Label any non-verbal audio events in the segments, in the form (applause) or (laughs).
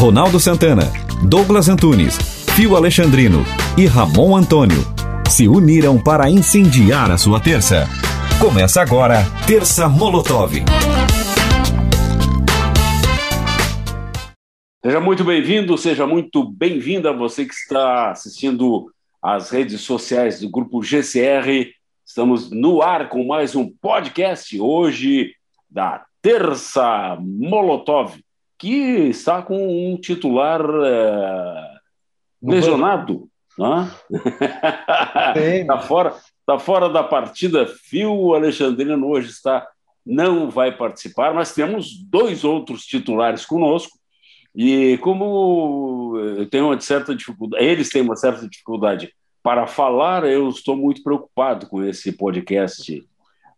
Ronaldo Santana, Douglas Antunes, Fio Alexandrino e Ramon Antônio se uniram para incendiar a sua terça. Começa agora, Terça Molotov. Seja muito bem-vindo, seja muito bem-vinda você que está assistindo às redes sociais do grupo GCR. Estamos no ar com mais um podcast hoje da Terça Molotov que está com um titular é, lesionado. (laughs) Está fora, tá fora da partida. Fio Alexandrino hoje está não vai participar, mas temos dois outros titulares conosco. E como eu tenho uma certa dificuldade, eles têm uma certa dificuldade para falar, eu estou muito preocupado com esse podcast.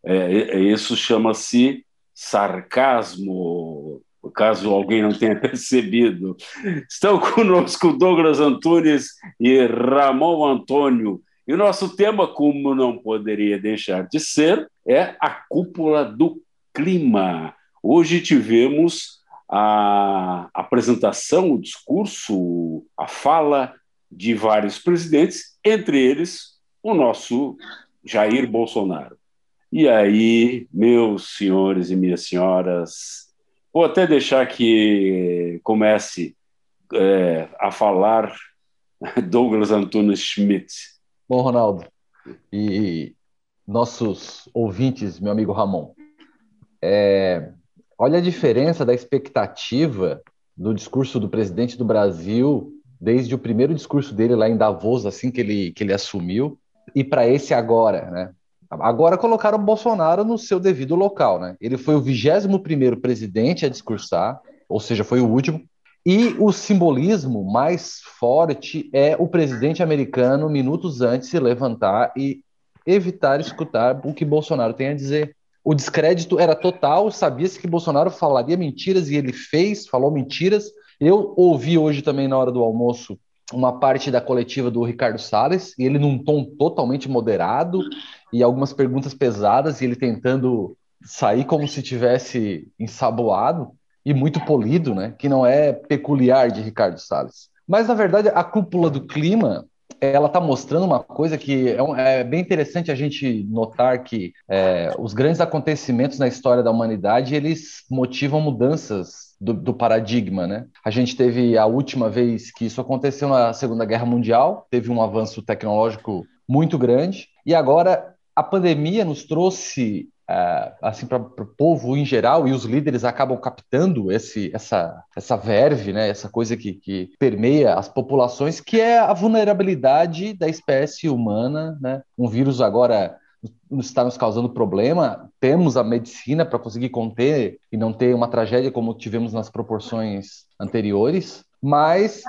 É, isso chama-se sarcasmo caso alguém não tenha (laughs) percebido. Estão conosco Douglas Antunes e Ramon Antônio. E o nosso tema, como não poderia deixar de ser, é a cúpula do clima. Hoje tivemos a apresentação, o discurso, a fala de vários presidentes, entre eles o nosso Jair Bolsonaro. E aí, meus senhores e minhas senhoras, Vou até deixar que comece é, a falar (laughs) Douglas Antunes Schmidt. Bom, Ronaldo, e nossos ouvintes, meu amigo Ramon, é, olha a diferença da expectativa do discurso do presidente do Brasil desde o primeiro discurso dele lá em Davos, assim que ele, que ele assumiu, e para esse agora, né? Agora colocaram o Bolsonaro no seu devido local, né? Ele foi o 21 presidente a discursar, ou seja, foi o último. E o simbolismo mais forte é o presidente americano, minutos antes, se levantar e evitar escutar o que Bolsonaro tem a dizer. O descrédito era total, sabia-se que Bolsonaro falaria mentiras e ele fez, falou mentiras. Eu ouvi hoje também na hora do almoço uma parte da coletiva do Ricardo Salles, e ele num tom totalmente moderado, e algumas perguntas pesadas, e ele tentando sair como se tivesse ensaboado e muito polido, né? Que não é peculiar de Ricardo Salles. Mas na verdade a cúpula do clima ela está mostrando uma coisa que é, um, é, bem interessante a gente notar que é, os grandes acontecimentos na história da humanidade eles motivam mudanças do, do, paradigma, né? A gente teve a última vez que isso aconteceu na Segunda Guerra Mundial, teve um avanço tecnológico muito grande e agora a pandemia nos trouxe assim para o povo em geral e os líderes acabam captando esse, essa, essa verve, né, essa coisa que, que permeia as populações, que é a vulnerabilidade da espécie humana, né? Um vírus agora está nos causando problema, temos a medicina para conseguir conter e não ter uma tragédia como tivemos nas proporções anteriores, mas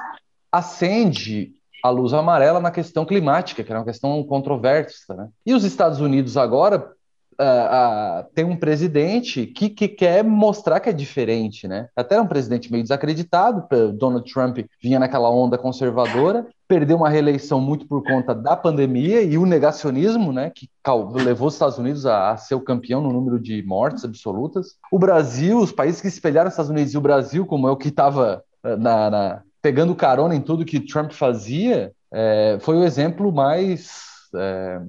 acende a luz amarela na questão climática, que é uma questão controversa. Né? E os Estados Unidos agora uh, uh, tem um presidente que, que quer mostrar que é diferente, né? Até era um presidente meio desacreditado, Donald Trump vinha naquela onda conservadora, perdeu uma reeleição muito por conta da pandemia e o negacionismo, né, que levou os Estados Unidos a, a ser o campeão no número de mortes absolutas. O Brasil, os países que espelharam os Estados Unidos e o Brasil, como é o que estava eh, na, na pegando carona em tudo que Trump fazia, é, foi o exemplo mais é,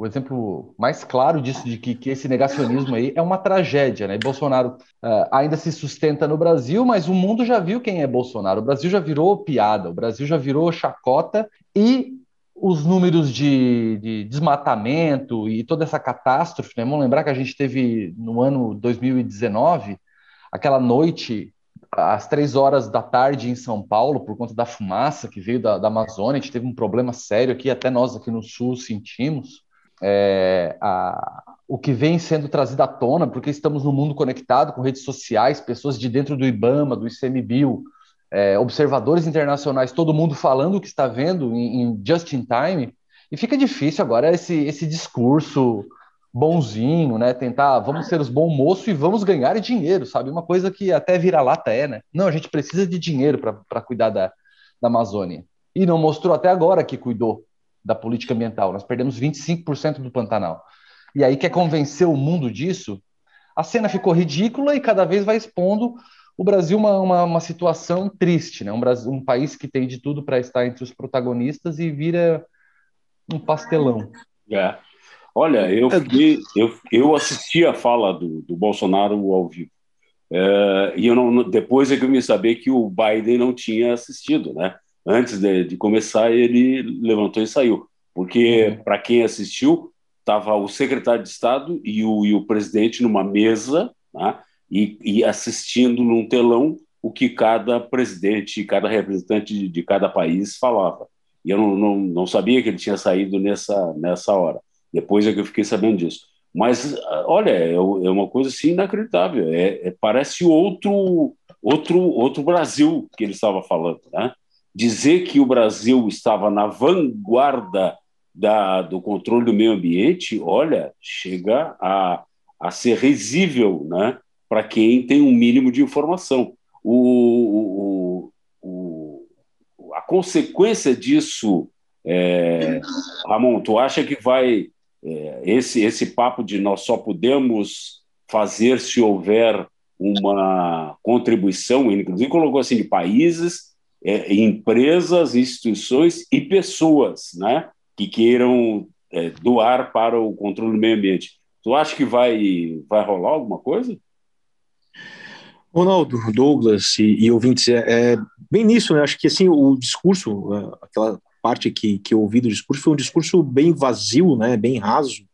o exemplo mais claro disso de que, que, esse negacionismo aí é uma tragédia, né? Bolsonaro uh, ainda se sustenta no Brasil, mas o mundo já viu quem é Bolsonaro. O Brasil já virou piada, o Brasil já virou chacota e os números de, de desmatamento e toda essa catástrofe, né? Vamos lembrar que a gente teve no ano 2019 aquela noite às três horas da tarde em São Paulo, por conta da fumaça que veio da, da Amazônia, a gente teve um problema sério aqui, até nós aqui no Sul sentimos. É, a, o que vem sendo trazido à tona, porque estamos no mundo conectado com redes sociais, pessoas de dentro do IBAMA, do ICMBio, é, observadores internacionais, todo mundo falando o que está vendo em, em just in time, e fica difícil agora esse, esse discurso bonzinho, né? Tentar, vamos ser os bons moços e vamos ganhar dinheiro, sabe? Uma coisa que até vira-lata é, né? Não, a gente precisa de dinheiro para cuidar da, da Amazônia. E não mostrou até agora que cuidou da política ambiental. Nós perdemos 25% do Pantanal. E aí quer convencer o mundo disso? A cena ficou ridícula e cada vez vai expondo o Brasil uma, uma, uma situação triste, né? Um, Brasil, um país que tem de tudo para estar entre os protagonistas e vira um pastelão. É. Olha, eu, fiquei, eu, eu assisti a fala do, do Bolsonaro ao vivo. É, e eu não, depois é que eu me saber que o Biden não tinha assistido, né? Antes de, de começar, ele levantou e saiu. Porque, uhum. para quem assistiu, estava o secretário de Estado e o, e o presidente numa mesa né? e, e, assistindo num telão o que cada presidente, cada representante de, de cada país falava. E eu não, não, não sabia que ele tinha saído nessa, nessa hora. Depois é que eu fiquei sabendo disso. Mas, olha, é, é uma coisa assim inacreditável. É, é, parece outro, outro, outro Brasil que ele estava falando. Né? Dizer que o Brasil estava na vanguarda da, do controle do meio ambiente, olha, chega a, a ser risível né? para quem tem um mínimo de informação. O, o, o a consequência disso, é, Ramon, tu acha que vai é, esse, esse papo de nós só podemos fazer se houver uma contribuição, inclusive colocou assim, de países, é, empresas, instituições e pessoas né, que queiram é, doar para o controle do meio ambiente. Tu acha que vai, vai rolar alguma coisa? Ronaldo, Douglas e, e ouvintes, é, é, bem nisso, né? Acho que assim o discurso, aquela parte que, que eu ouvi do discurso foi um discurso bem vazio, né, bem raso,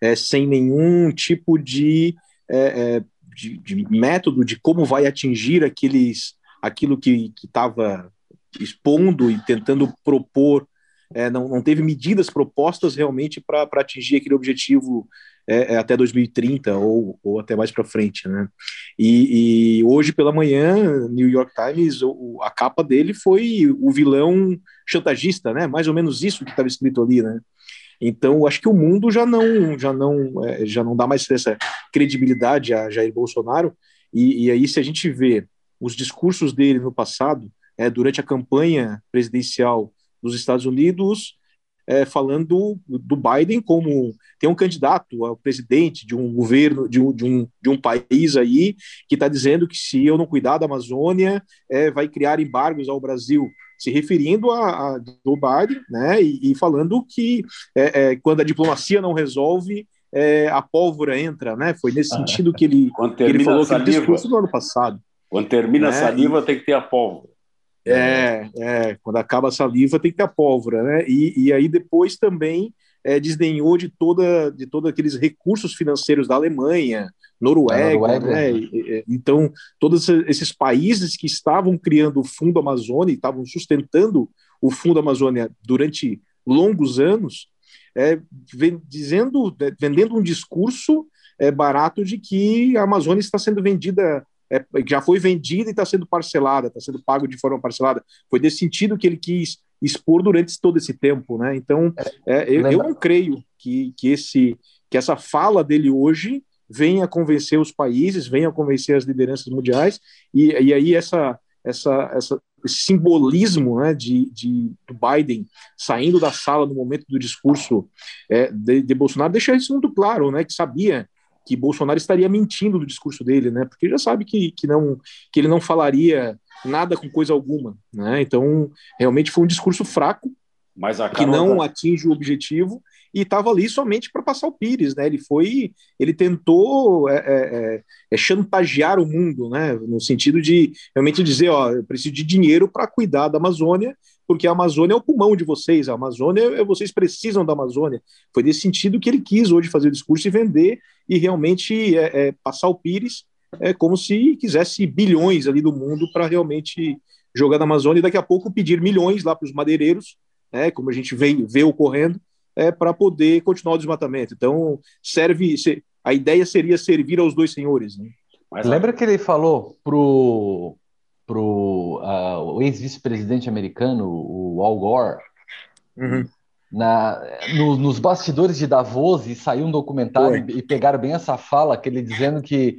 é, sem nenhum tipo de, é, é de, de, método de como vai atingir aqueles, aquilo que estava expondo e tentando propor. É, não, não teve medidas propostas realmente para atingir aquele objetivo é, é, até 2030 ou, ou até mais para frente, né? E, e, hoje pela manhã, New York Times, o, a capa dele foi o vilão chantagista, né? Mais ou menos isso que estava escrito ali, né? Então, acho que o mundo já não, já não, é, já não dá mais essa credibilidade a Jair Bolsonaro. E, e aí, se a gente vê os discursos dele no passado, é, durante a campanha presidencial dos Estados Unidos, é, falando do Biden como tem um candidato ao presidente de um governo, de um, de um, de um país aí, que está dizendo que se eu não cuidar da Amazônia, é, vai criar embargos ao Brasil se referindo a, a Joe Biden, né, e, e falando que é, é, quando a diplomacia não resolve, é, a pólvora entra, né? Foi nesse sentido que ele, (laughs) que ele falou que discurso do ano passado. Quando termina né, a saliva, tem que ter a pólvora. É, é, quando acaba a saliva tem que ter a pólvora, né? E, e aí depois também é, desdenhou de toda de todos aqueles recursos financeiros da Alemanha, Noruega, Noruega. Né? E, então todos esses países que estavam criando o Fundo Amazônia, estavam sustentando o Fundo Amazônia durante longos anos, é, dizendo, é, vendendo um discurso é, barato de que a Amazônia está sendo vendida é, já foi vendida e está sendo parcelada, está sendo pago de forma parcelada. Foi desse sentido que ele quis expor durante todo esse tempo, né? Então, é, é eu, eu, não creio que, que, esse, que essa fala dele hoje venha convencer os países, venha convencer as lideranças mundiais, e, e aí essa, essa, essa, esse simbolismo né, de, de, do Biden saindo da sala no momento do discurso é, de, de Bolsonaro deixa isso muito claro, né? Que sabia que Bolsonaro estaria mentindo no discurso dele, né? Porque já sabe que, que, não, que ele não falaria nada com coisa alguma, né? Então, realmente foi um discurso fraco, mas que não atinge o objetivo e estava ali somente para passar o Pires, né? Ele foi, ele tentou é, é, é, é, chantagear o mundo, né? No sentido de realmente dizer, ó, eu preciso de dinheiro para cuidar da Amazônia, porque a Amazônia é o pulmão de vocês, a Amazônia, é, vocês precisam da Amazônia. Foi nesse sentido que ele quis hoje fazer o discurso e vender e realmente é, é, passar o Pires é como se quisesse bilhões ali do mundo para realmente jogar na Amazônia e daqui a pouco pedir milhões lá para os madeireiros, né, como a gente vê, vê ocorrendo, é, para poder continuar o desmatamento. Então, serve. A ideia seria servir aos dois senhores. Né? Mas, Lembra que ele falou pro, pro uh, o ex-vice-presidente americano, o Al Gore, uhum. na, no, nos bastidores de Davos, e saiu um documentário e, e pegaram bem essa fala, que ele dizendo que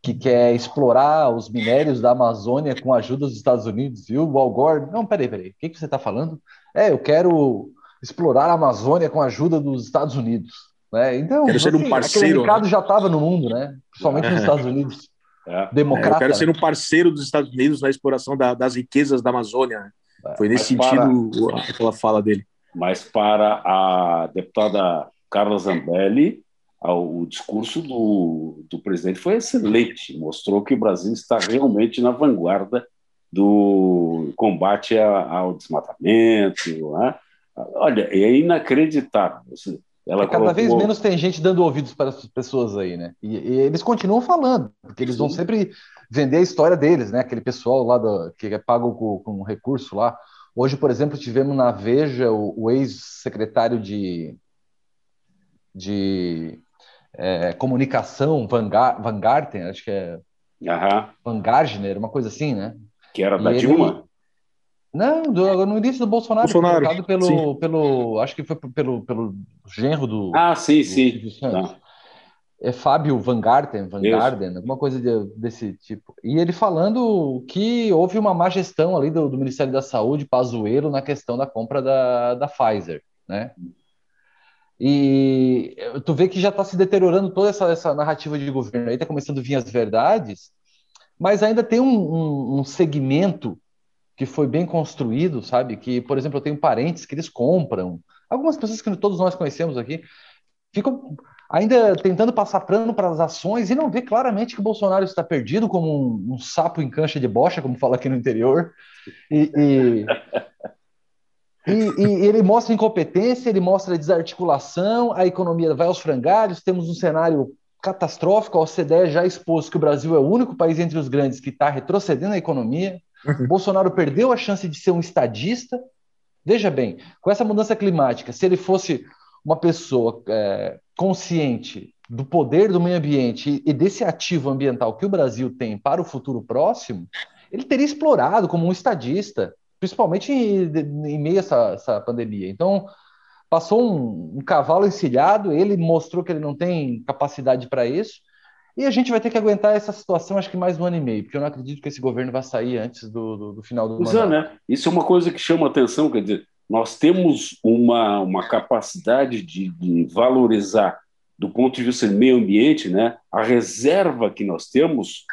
que quer explorar os minérios da Amazônia com a ajuda dos Estados Unidos, e o Al Gore, não, peraí, peraí, o que, que você está falando? É, eu quero explorar a Amazônia com a ajuda dos Estados Unidos. Né? Então, Quero ser um assim, parceiro. O mercado né? já estava no mundo, né? principalmente nos Estados Unidos. É. Democrata. É, eu quero ser um parceiro dos Estados Unidos na exploração da, das riquezas da Amazônia. Né? É. Foi nesse Mas sentido para... aquela fala dele. Mas para a deputada Carla Zambelli, o discurso do, do presidente foi excelente, mostrou que o Brasil está realmente na vanguarda do combate ao desmatamento. Né? Olha, é inacreditável. Ela é, cada colocou... vez menos tem gente dando ouvidos para as pessoas aí, né? E, e eles continuam falando, porque eles Sim. vão sempre vender a história deles, né? Aquele pessoal lá do, que é pago com, com recurso lá. Hoje, por exemplo, tivemos na Veja o, o ex-secretário de, de é, comunicação, Van, Van Garten, acho que é. Uhum. Van Gardner, uma coisa assim, né? Que era da Dilma? Não, do, no início do Bolsonaro, Bolsonaro pelo, pelo. Acho que foi pelo, pelo genro do. Ah, sim, do, sim. Tá. É Fábio Van Garten, Van Garden, alguma coisa de, desse tipo. E ele falando que houve uma má gestão ali do, do Ministério da Saúde, Pazuello, na questão da compra da, da Pfizer, né? E tu vê que já está se deteriorando toda essa, essa narrativa de governo aí, está começando a vir as verdades, mas ainda tem um, um, um, segmento que foi bem construído, sabe? Que, por exemplo, eu tenho parentes que eles compram, algumas pessoas que todos nós conhecemos aqui, ficam ainda tentando passar plano para as ações e não vê claramente que o Bolsonaro está perdido como um, um sapo em cancha de bocha, como fala aqui no interior, e, e e, e, ele mostra incompetência, ele mostra desarticulação, a economia vai aos frangalhos, temos um cenário catastrófico, a OCDE já expôs que o Brasil é o único país entre os grandes que está retrocedendo a economia, uhum. Bolsonaro perdeu a chance de ser um estadista. Veja bem, com essa mudança climática, se ele fosse uma pessoa é, consciente do poder do meio ambiente e desse ativo ambiental que o Brasil tem para o futuro próximo, ele teria explorado como um estadista, principalmente em, em meio a essa, essa, pandemia. Então, passou um, um, cavalo encilhado, ele mostrou que ele não tem capacidade para isso, e a gente vai ter que aguentar essa situação, acho que mais um ano e meio, porque eu não acredito que esse governo vai sair antes do, do, do final do ano. né? Isso é uma coisa que chama atenção, quer dizer, nós temos uma, uma capacidade de, de valorizar, do ponto de vista do meio ambiente, né, a reserva que nós temos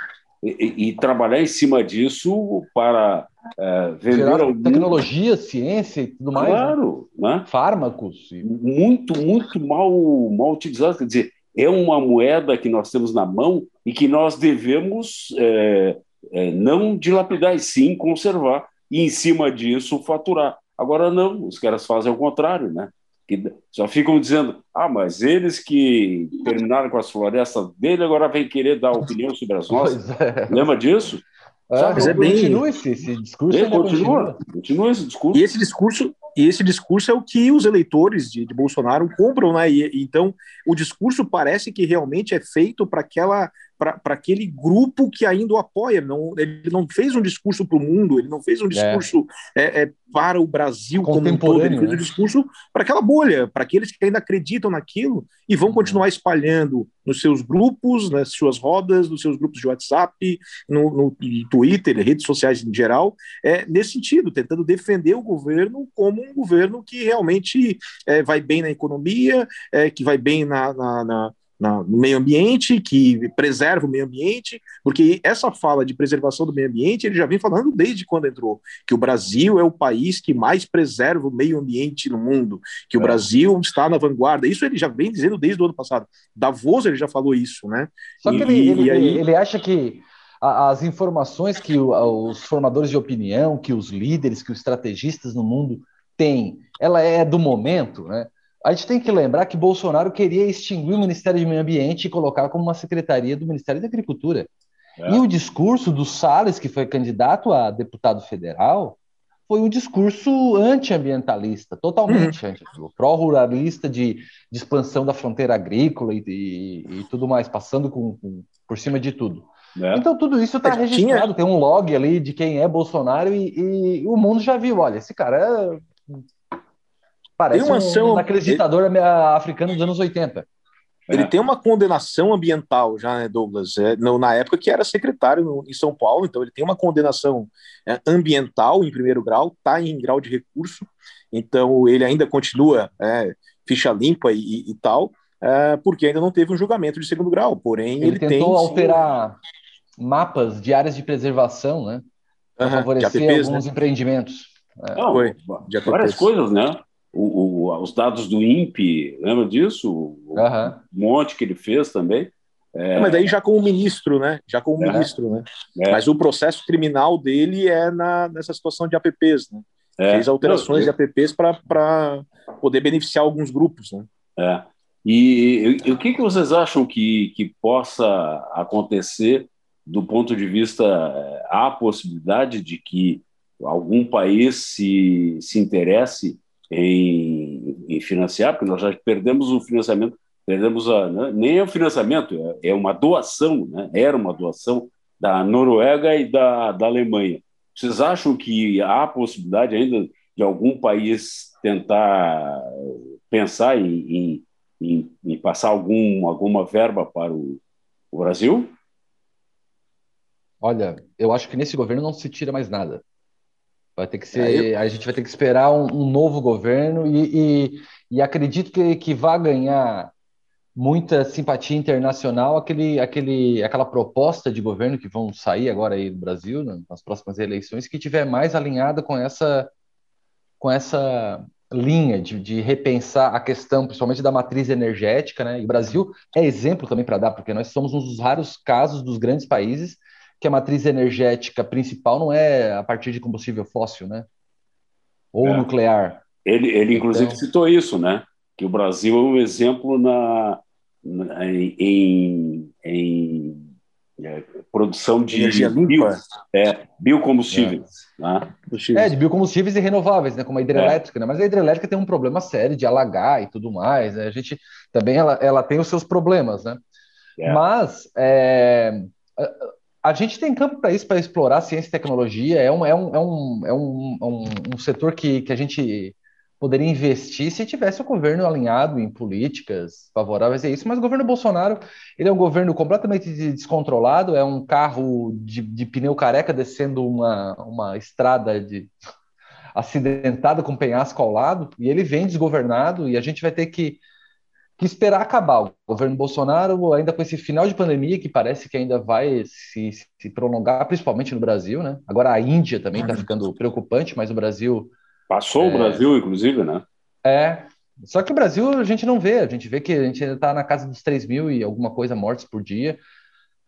e, e, trabalhar em cima disso para é, vender ao tecnologia, ciência e tudo mais. Né? Claro, né? né? fármacos. Muito, muito mal, mal utilizado. Quer dizer, é uma moeda que nós temos na mão e que nós devemos é, é, não dilapidar, e sim conservar. E, em cima disso, faturar. Agora, não, os caras fazem o contrário, né? que só ficam dizendo, ah, mas eles que terminaram com as florestas dele agora vêm querer dar opinião sobre as nossas. É. Lembra disso? É, mas é bem... Continua esse, esse discurso. É, continua, continua, continua esse discurso. E esse discurso, e esse discurso é o que os eleitores de, de Bolsonaro compram, né? E, então, o discurso parece que realmente é feito para aquela para aquele grupo que ainda o apoia. Não, ele não fez um discurso para o mundo, ele não fez um é. discurso é. É, para o Brasil como um todo, ele fez um né? discurso para aquela bolha, para aqueles que ainda acreditam naquilo e vão uhum. continuar espalhando nos seus grupos, nas suas rodas, nos seus grupos de WhatsApp, no, no Twitter, redes sociais em geral, é, nesse sentido, tentando defender o governo como um governo que realmente é, vai bem na economia, é, que vai bem na, na, na na, no meio ambiente, que preserva o meio ambiente, porque essa fala de preservação do meio ambiente ele já vem falando desde quando entrou, que o Brasil é o país que mais preserva o meio ambiente no mundo, que é. o Brasil está na vanguarda. Isso ele já vem dizendo desde o ano passado. Davos ele já falou isso, né? Só que e, ele, ele, aí... ele acha que as informações que os formadores de opinião, que os líderes, que os estrategistas no mundo têm, ela é do momento, né? A gente tem que lembrar que Bolsonaro queria extinguir o Ministério do Meio Ambiente e colocar como uma secretaria do Ministério da Agricultura. É. E o discurso do Salles, que foi candidato a deputado federal, foi um discurso antiambientalista, totalmente uhum. anti, pró-ruralista de, de, expansão da fronteira agrícola e, e, e tudo mais, passando com, com, por cima de tudo. É. Então tudo isso está registrado, tinha... tem um log ali de quem é Bolsonaro e, e, o mundo já viu, olha, esse cara é Parece tem uma ação, um, aquele ditador ele... africano dos anos 80. Ele é. tem uma condenação ambiental já, né, Douglas? É, no, na época que era secretário no, em São Paulo, então ele tem uma condenação é, ambiental em primeiro grau, está em grau de recurso, então ele ainda continua é, ficha limpa e, e tal, é, porque ainda não teve um julgamento de segundo grau. Porém, ele, ele tentou tem, alterar mapas de áreas de preservação, né? Para uhum, favorecer APPs, alguns né? empreendimentos. É. Não, Foi, várias coisas, né? O, o, os dados do INPE, lembra disso? O, uhum. monte que ele fez também. É... Mas daí já como ministro, né? Já como é. ministro, né? É. Mas o processo criminal dele é na, nessa situação de APPs, né? É. Fez alterações Não, eu... de APPs para poder beneficiar alguns grupos, né? É. E, e, e, o que, que vocês acham que, que possa acontecer do ponto de vista há possibilidade de que algum país se, se interesse em, em financiar, porque nós já perdemos o financiamento perdemos a, né, nem é o financiamento, é, é uma doação, né? era uma doação da Noruega e da, da Alemanha. Vocês acham que há possibilidade ainda de algum país tentar pensar em, em, em, em passar algum, alguma verba para o, o, Brasil? Olha, eu acho que nesse governo não se tira mais nada. Vai ter que ser, é, eu... a gente vai ter que esperar um, um novo governo e, e, e acredito que, que vai ganhar muita simpatia internacional aquele, aquele, aquela proposta de governo que vão sair agora aí do Brasil né, nas próximas eleições que tiver mais alinhada com essa com essa linha de, de repensar a questão principalmente da matriz energética, né? E o Brasil é exemplo também para dar porque nós somos um dos raros casos dos grandes países que a matriz energética principal não é a partir de combustível fóssil, né? Ou é. nuclear. Ele, ele inclusive então... citou isso, né? Que o Brasil é um exemplo na, em, em é, produção de energia limpa, bio, é, biocombustíveis. É. Né? é, de biocombustíveis e renováveis, né, como a hidrelétrica, é. né? mas a hidrelétrica tem um problema sério de alagar e tudo mais. Né? A gente também ela, ela tem os seus problemas, né? É. Mas é, a, gente tem campo para isso, para explorar ciência e tecnologia. É um, é um, é um, é um, um, um setor que, que a gente poderia investir se tivesse o governo alinhado em políticas favoráveis a isso. Mas o governo Bolsonaro ele é um governo completamente descontrolado, é um carro de, de pneu careca descendo uma, uma estrada de (laughs) acidentada com penhasco ao lado, e ele vem desgovernado, e a gente vai ter que, que esperar acabar o governo Bolsonaro, ainda com esse final de pandemia que parece que ainda vai se, se prolongar, principalmente no Brasil, né? Agora a Índia também está ficando preocupante, mas o Brasil Passou é... o Brasil, inclusive, né? É. Só que o Brasil a gente não vê, a gente vê que a gente ainda está na casa dos 3 mil e alguma coisa mortes por dia.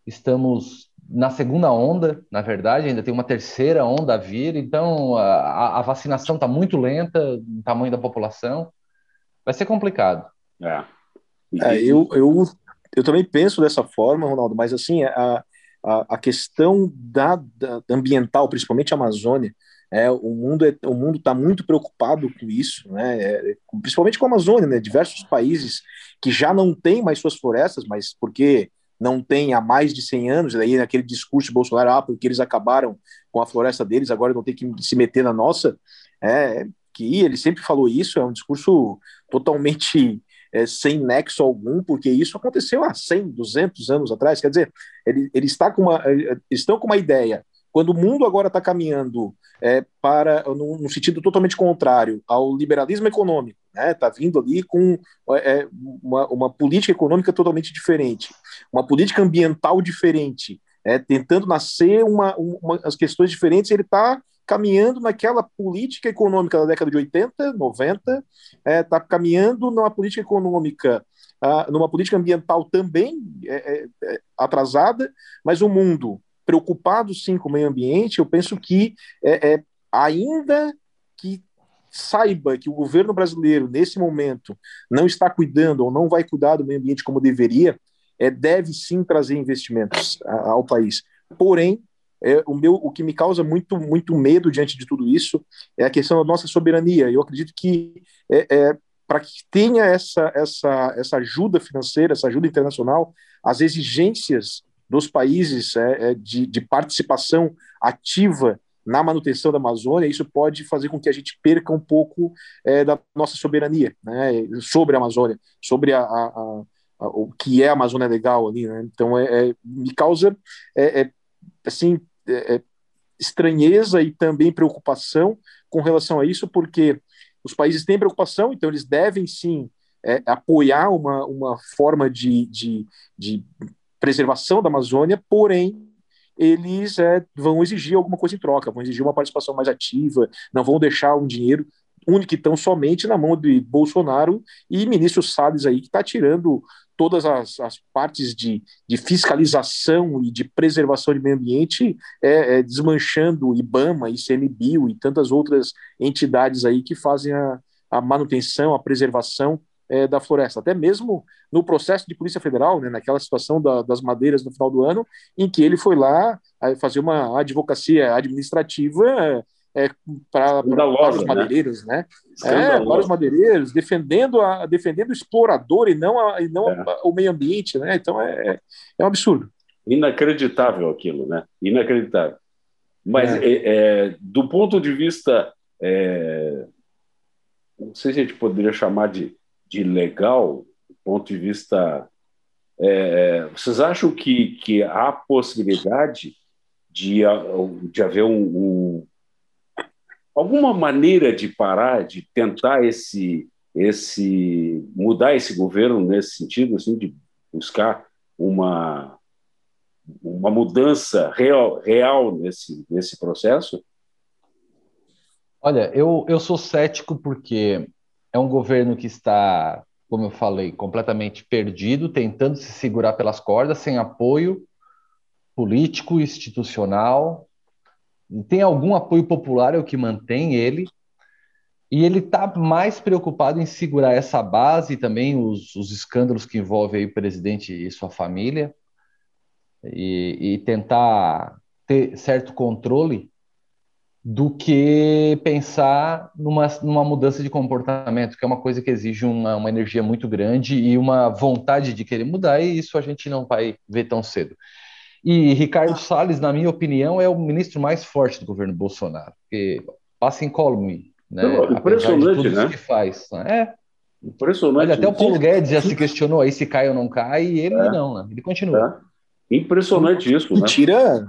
Estamos na segunda onda, na verdade, ainda tem uma terceira onda a vir, então a, a vacinação está muito lenta, o tamanho da população. Vai ser complicado. É. é eu, eu, eu também penso dessa forma, Ronaldo, mas assim, a, a, a questão da, da ambiental, principalmente a Amazônia, é, o mundo é, o mundo está muito preocupado com isso, né? É, principalmente com a Amazônia, né? Diversos países que já não têm mais suas florestas, mas porque não tem há mais de 100 anos, daí naquele discurso de Bolsonaro, ah, porque eles acabaram com a floresta deles, agora não tem que se meter na nossa, é, que ele sempre falou isso, é um discurso totalmente é, sem nexo algum, porque isso aconteceu há 100, 200 anos atrás, quer dizer, ele, ele está com uma, estão com uma ideia quando o mundo agora está caminhando é, para no, sentido totalmente contrário ao liberalismo econômico, né? Está vindo ali com é, uma, uma, política econômica totalmente diferente, uma política ambiental diferente, é, tentando nascer uma, uma, as questões diferentes. Ele está caminhando naquela política econômica da década de 80, 90, está caminhando numa política econômica Uh, numa política ambiental também é, é, é, atrasada, mas o mundo preocupado sim com o meio ambiente, eu penso que é, é, ainda que saiba que o governo brasileiro, nesse momento, não está cuidando ou não vai cuidar do meio ambiente como deveria, é, deve sim trazer investimentos ao país. Porém, é, o, meu, o que me causa muito, muito medo diante de tudo isso é a questão da nossa soberania. Eu acredito que é, é para que tenha essa, essa, essa ajuda financeira, essa ajuda internacional, as exigências dos países é, é, de, de participação ativa na manutenção da Amazônia, isso pode fazer com que a gente perca um pouco é, da nossa soberania né, sobre a Amazônia, sobre a, a, a, o que é a Amazônia Legal ali. Né? Então, é, é me causa é, é assim, estranheza e também preocupação com relação a isso, porque os países têm preocupação, então eles devem sim apoiar uma, uma forma de, de, de preservação da Amazônia, porém eles é, vão exigir alguma coisa em troca, vão exigir uma participação mais ativa, não vão deixar um dinheiro único e tão somente na mão de Bolsonaro e ministro Salles aí, que está tirando todas as, as partes de, de, fiscalização e de preservação de meio ambiente, é, é, desmanchando IBAMA, ICMBio e tantas outras entidades aí que fazem a, a manutenção, a preservação é, da floresta. Até mesmo no processo de Polícia Federal, né, naquela situação da, das madeiras no final do ano, em que ele foi lá fazer uma advocacia administrativa é, para os né? madeireiros, né? É, para os madeireiros, defendendo, a, defendendo o explorador e não, a, e não é. o meio ambiente, né? Então é, é um absurdo. Inacreditável aquilo, né? Inacreditável. Mas é. É, é do ponto de vista, não sei se a gente poderia chamar de, de legal, do ponto de vista. vocês acham que, que há possibilidade de, de haver um, um alguma maneira de parar, de tentar esse, esse mudar esse governo nesse sentido, assim, de buscar uma uma mudança real, real nesse, nesse processo? Olha, eu, eu sou cético porque é um governo que está, como eu falei, completamente perdido, tentando se segurar pelas cordas, sem apoio político, institucional, tem algum apoio popular, é o que mantém ele, e ele está mais preocupado em segurar essa base e também os, os escândalos que envolvem o presidente e sua família, e, e tentar ter certo controle do que pensar numa, numa mudança de comportamento, que é uma coisa que exige uma, uma energia muito grande e uma vontade de querer mudar, e isso a gente não vai ver tão cedo. E Ricardo. Salles, na minha opinião, é o ministro mais forte do governo Bolsonaro, porque passa incólume, né? Impressionante, né? que faz. É. Impressionante. Olha, até o Paulo Guedes já se questionou aí se cai ou não cai, e ele é. não, né? Ele continua. É. Impressionante isso, né? Mentira.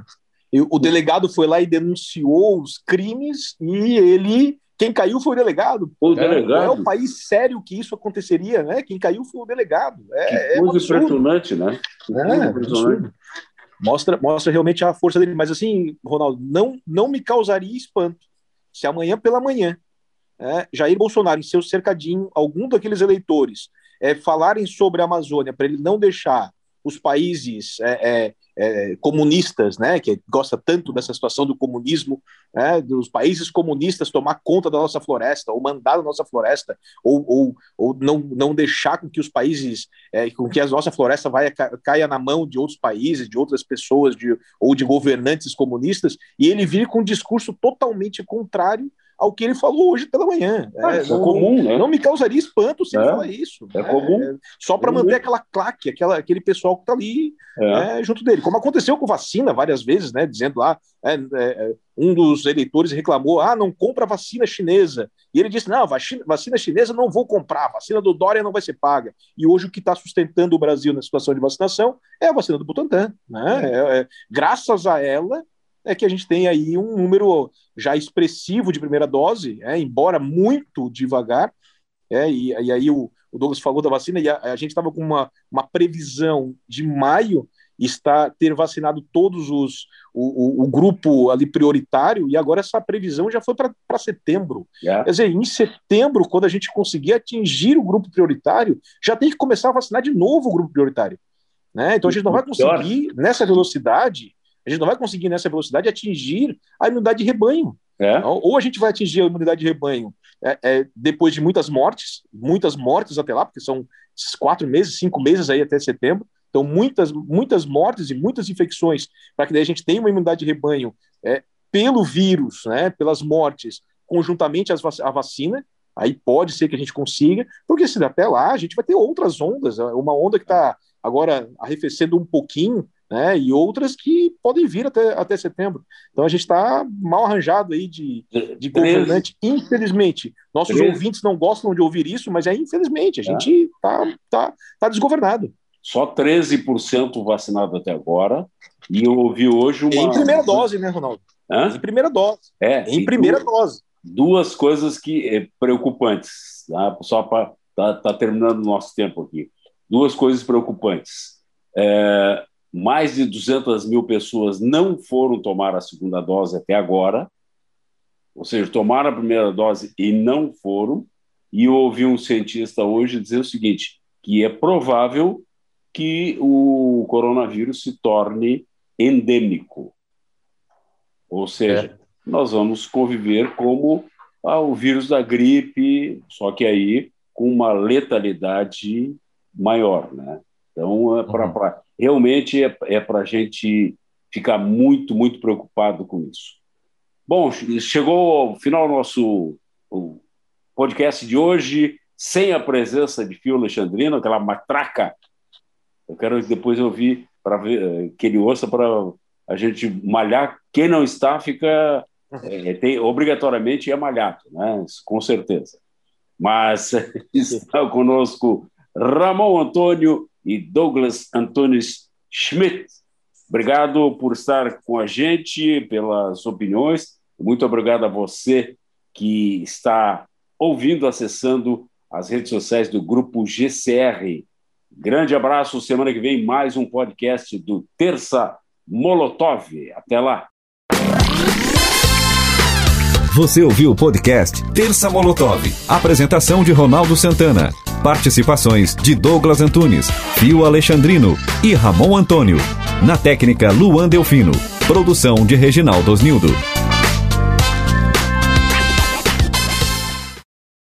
O delegado foi lá e denunciou os crimes e ele quem caiu foi o delegado. O delegado. Não é o país sério que isso aconteceria, né? Quem caiu foi o delegado. É, que coisa é impressionante, né? é, impressionante. Mostra, mostra realmente a força dele. Mas assim, Ronaldo, não, não me causaria espanto se amanhã pela manhã é, Jair Bolsonaro, em seu cercadinho, algum daqueles eleitores é, falarem sobre a Amazônia para ele não deixar os países é, é comunistas, né, que gosta tanto dessa situação do comunismo, né, dos países comunistas tomar conta da nossa floresta, ou mandar da nossa floresta, ou, ou, ou não, não deixar com que os países, é, com que a nossa floresta vai, caia na mão de outros países, de outras pessoas, de, ou de governantes comunistas, e ele vir com um discurso totalmente contrário ao que ele falou hoje pela manhã. Ah, é, não, é comum, né? Não me causaria espanto se é, ele falar isso. É né? comum. É, só para manter aquela claque, aquela, aquele pessoal que está ali é. né, junto dele. Como aconteceu com vacina várias vezes, né? Dizendo lá, é, um dos eleitores reclamou: ah, não compra vacina chinesa. E ele disse: não, vacina, vacina chinesa não vou comprar, vacina do Dória não vai ser paga. E hoje o que está sustentando o Brasil na situação de vacinação é a vacina do Butantan. Né? graças a ela, é que a gente tem aí um número já expressivo de primeira dose, é, embora muito devagar, é, e, e aí o, o, Douglas falou da vacina, e a, a gente estava com uma, uma previsão de maio está ter vacinado todos os o, o, o, grupo ali prioritário e agora essa previsão já foi para setembro. Yeah. Quer dizer, em setembro, quando a gente conseguir atingir o grupo prioritário, já tem que começar a vacinar de novo o grupo prioritário. Né? Então a gente não vai conseguir, nessa velocidade, a gente não vai conseguir nessa velocidade atingir a imunidade de rebanho. É. Então, ou a gente vai atingir a imunidade de rebanho é, é, depois de muitas mortes, muitas mortes até lá, porque são quatro meses, cinco meses aí até setembro. Então, muitas, muitas mortes e muitas infecções, para que daí a gente tenha uma imunidade de rebanho é, pelo vírus, né, pelas mortes, conjuntamente às, à vacina, aí pode ser que a gente consiga, porque se até lá a gente vai ter outras ondas, uma onda que está agora arrefecendo um pouquinho, né, e outras que podem vir até, até setembro. Então a gente está mal arranjado aí de, de governante, infelizmente. Nossos ouvintes não gostam de ouvir isso, mas é infelizmente, a gente está tá, tá desgovernado. Só 13% vacinado até agora, e eu ouvi hoje uma... Em primeira dose, né, Ronaldo? Hã? Em primeira dose. É, em primeira duas, dose. Duas coisas que é, preocupantes, tá? só para tá, tá terminando o nosso tempo aqui. Duas coisas preocupantes. É, mais de 200 mil pessoas não foram tomar a segunda dose até agora, ou seja, tomaram a primeira dose e não foram. E eu ouvi um cientista hoje dizer o seguinte: que é provável que o coronavírus se torne endêmico. Ou seja, é. nós vamos conviver como ah, o vírus da gripe, só que aí com uma letalidade maior, né? Então, é pra, uhum. Realmente é, é para a gente ficar muito, muito preocupado com isso. Bom, chegou ao final do nosso podcast de hoje, sem a presença de Fio Alexandrino, aquela matraca. Eu quero depois ouvir para ver eh, que ele ouça para a gente malhar. Quem não está, fica é, tem, obrigatoriamente é malhado, né? com certeza. Mas (laughs) está conosco Ramon Antônio e Douglas Antônio Schmidt. Obrigado por estar com a gente, pelas opiniões. Muito obrigado a você que está ouvindo, acessando as redes sociais do Grupo GCR. Grande abraço. Semana que vem, mais um podcast do Terça Molotov. Até lá. Você ouviu o podcast Terça Molotov. Apresentação de Ronaldo Santana. Participações de Douglas Antunes, Fio Alexandrino e Ramon Antônio. Na técnica Luan Delfino. Produção de Reginaldo Osnildo.